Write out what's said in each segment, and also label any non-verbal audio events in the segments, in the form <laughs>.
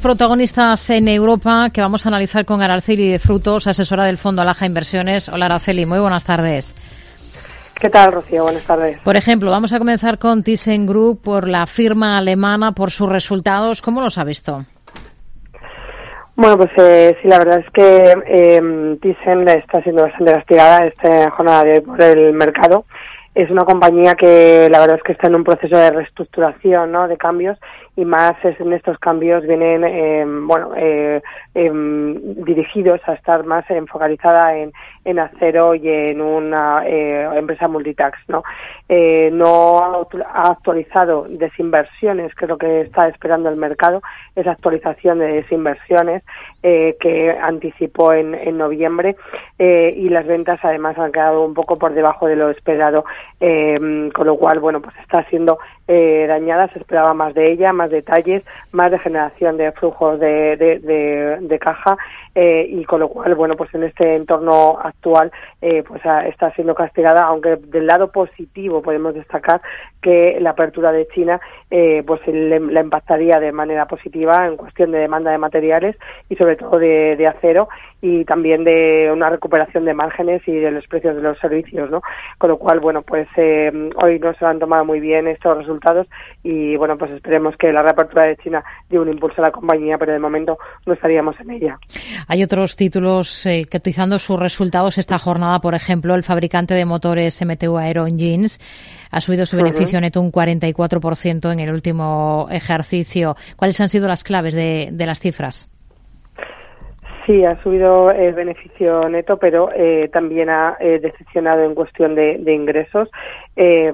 protagonistas en Europa que vamos a analizar con Araceli de Frutos, asesora del Fondo Alaja Inversiones. Hola Araceli, muy buenas tardes. ¿Qué tal, Rocío? Buenas tardes. Por ejemplo, vamos a comenzar con ThyssenKrupp por la firma alemana, por sus resultados. ¿Cómo los ha visto? Bueno, pues eh, sí, la verdad es que eh, Thyssen está siendo bastante castigada esta jornada de hoy por el mercado es una compañía que la verdad es que está en un proceso de reestructuración, ¿no? De cambios y más en estos cambios vienen, eh, bueno, eh, em, dirigidos a estar más enfocalizada en, en acero y en una eh, empresa multitax, ¿no? no ha actualizado desinversiones, que es lo que está esperando el mercado, esa actualización de desinversiones que anticipó en, en noviembre y las ventas además han quedado un poco por debajo de lo esperado, con lo cual, bueno, pues está siendo dañada, se esperaba más de ella, más detalles, más de generación de flujos de, de, caja eh, y con lo cual, bueno, pues en este entorno actual eh, pues está siendo castigada, aunque del lado positivo podemos destacar que la apertura de China eh, pues le, la impactaría de manera positiva en cuestión de demanda de materiales y sobre todo de, de acero y también de una recuperación de márgenes y de los precios de los servicios, ¿no? Con lo cual, bueno, pues eh, hoy no se han tomado muy bien estos resultados y, bueno, pues esperemos que la reapertura de China dé un impulso a la compañía, pero de momento no estaríamos en ella. Hay otros títulos eh, que utilizando sus resultados esta jornada, por ejemplo, el fabricante de motores MTU Aero Engines ha subido su beneficio neto un 44% en el último ejercicio. ¿Cuáles han sido las claves de las cifras? Sí, ha subido el beneficio neto, pero eh, también ha eh, decepcionado en cuestión de, ingresos. Eh,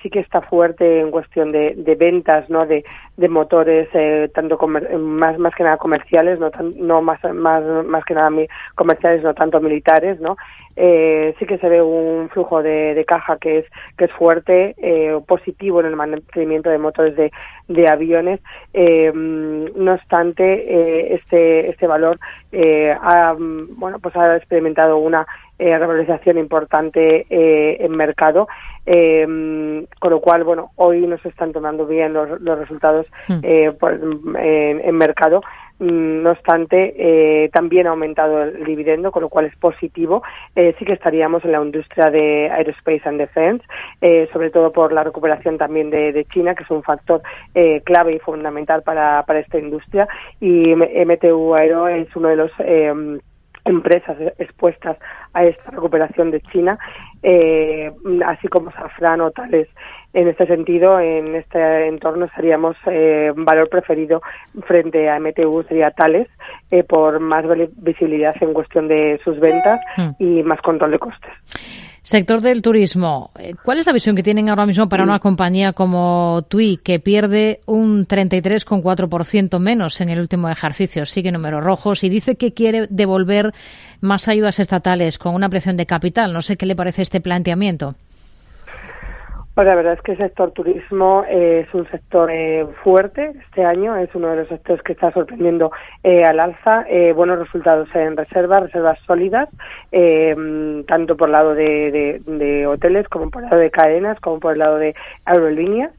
sí que está fuerte en cuestión de, ventas, ¿no? De, motores, tanto más más que nada comerciales, no no más más más que nada comerciales, no tanto militares, ¿no? Sí que se ve un flujo de, caja que es que es fuerte, positivo en el mantenimiento de motores de, de aviones. no obstante, este este valor eh, ha, bueno, pues ha experimentado una eh, revalorización importante eh, en mercado, con lo cual, bueno, hoy no se están tomando bien los, los resultados hmm. en, mercado. Mm, no obstante, también ha aumentado el dividendo, con lo cual es positivo. sí que estaríamos en la industria de Aerospace and Defense, sobre todo por la recuperación también de, China, que es un factor clave y fundamental para, para esta industria. Y MTU Aero es uno de los eh, empresas expuestas a esta recuperación de China, eh, así como Safran o Tales. En este sentido, en este entorno estaríamos eh, valor preferido frente a MTU sería Tales eh, por más visibilidad en cuestión de sus ventas hmm. y más control de costes. Sector del turismo. Eh, ¿Cuál es la visión que tienen ahora mismo para una compañía como TUI que pierde un 33,4% menos en el último ejercicio? Sigue números rojos y dice que quiere devolver más ayudas estatales con una presión de capital. No sé qué le parece este planteamiento. Pues la verdad es que el sector turismo es un sector eh, fuerte este año, es uno de los sectores que está sorprendiendo eh, al alza, eh, buenos resultados en reservas, reservas sólidas, tanto por el lado de, hoteles como por el lado de cadenas, como por el lado de aerolíneas.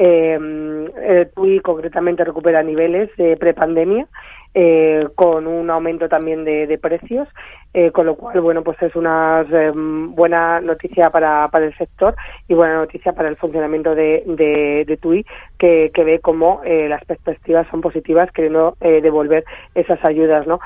Eh, TUI concretamente recupera niveles de prepandemia eh, con un aumento también de, precios, eh, con lo cual, bueno, pues es una eh, buena noticia para, para el sector y buena noticia para el funcionamiento de, de, TUI, que, que ve como las perspectivas son positivas, queriendo devolver esas ayudas, ¿no?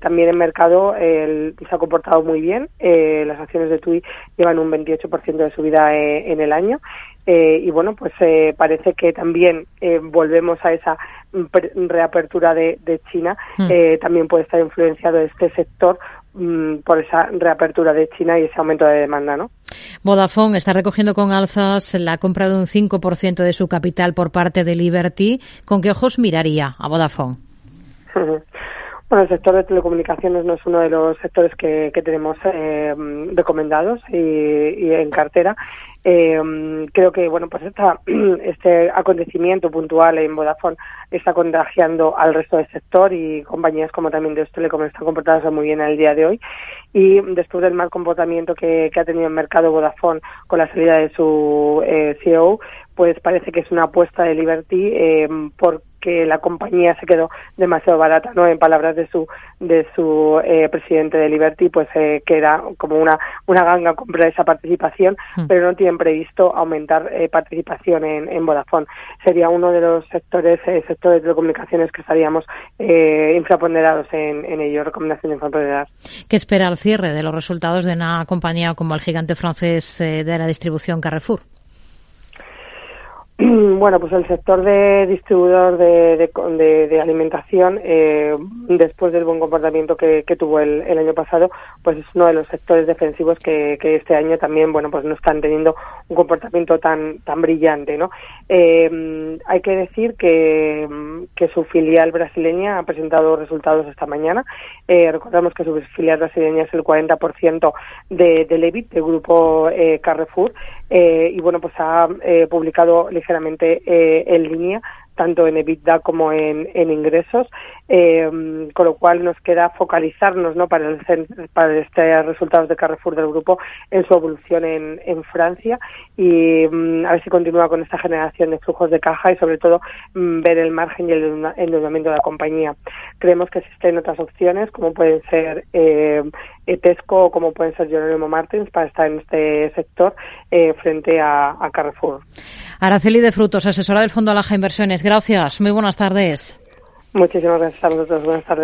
también el mercado se ha comportado muy bien, las acciones de TUI llevan un 28% de subida en el año y bueno, pues parece que también volvemos a esa reapertura de, China, hmm. eh, también puede estar influenciado este sector mm, por esa reapertura de China y ese aumento de demanda, ¿no? Vodafone está recogiendo con alzas la compra de un 5% de su capital por parte de Liberty. ¿Con qué ojos miraría a Vodafone? <laughs> Bueno, el sector de telecomunicaciones no es uno de los sectores que, tenemos eh, recomendados y, en cartera. Eh, creo que bueno, pues esta, <clears throat> este acontecimiento puntual en Vodafone está contagiando al resto del sector y compañías como también de Telecom están comportadas muy bien en el día de hoy. Y después del mal comportamiento que, ha tenido el mercado Vodafone con la salida de su eh, CEO, pues parece que es una apuesta de Liberty eh, por que la compañía se quedó demasiado barata, ¿no? En palabras de su de su eh, presidente de Liberty, pues eh, que era como una una ganga comprar esa participación, hmm. pero no tienen previsto aumentar eh, participación en, en Vodafone. Sería uno de los sectores eh, sectores de telecomunicaciones que estaríamos eh, infraponderados en, en ello, recomendación de infraponderadas. ¿Qué espera el cierre de los resultados de una compañía como el gigante francés de la distribución Carrefour? <clears throat> Bueno, pues el sector de distribuidor de, de, alimentación, eh, después del buen comportamiento que, tuvo el, año pasado, pues es uno de los sectores defensivos que, este año también, bueno, pues no están teniendo un comportamiento tan tan brillante, ¿no? Eh, hay que decir que, que su filial brasileña ha presentado resultados esta mañana. Eh, recordamos que su filial brasileña es el 40% de, del EBIT del grupo Carrefour y, bueno, pues ha publicado ligeramente eh, en línea tanto en EBITDA como en, ingresos, eh, con lo cual nos queda focalizarnos ¿no? para, el, para este resultados de Carrefour del grupo en su evolución en, Francia y mm, a ver si continúa con esta generación de flujos de caja y sobre todo mm, ver el margen y el endeudamiento de la compañía. Creemos que existen otras opciones como pueden ser eh, Tesco o como pueden ser Jerónimo Martins para estar en este sector eh, frente a, a Carrefour. Araceli de Frutos, asesora del Fondo Alaja Inversiones. Gracias. Muy buenas tardes. Muchísimas gracias a vosotros. Buenas tardes.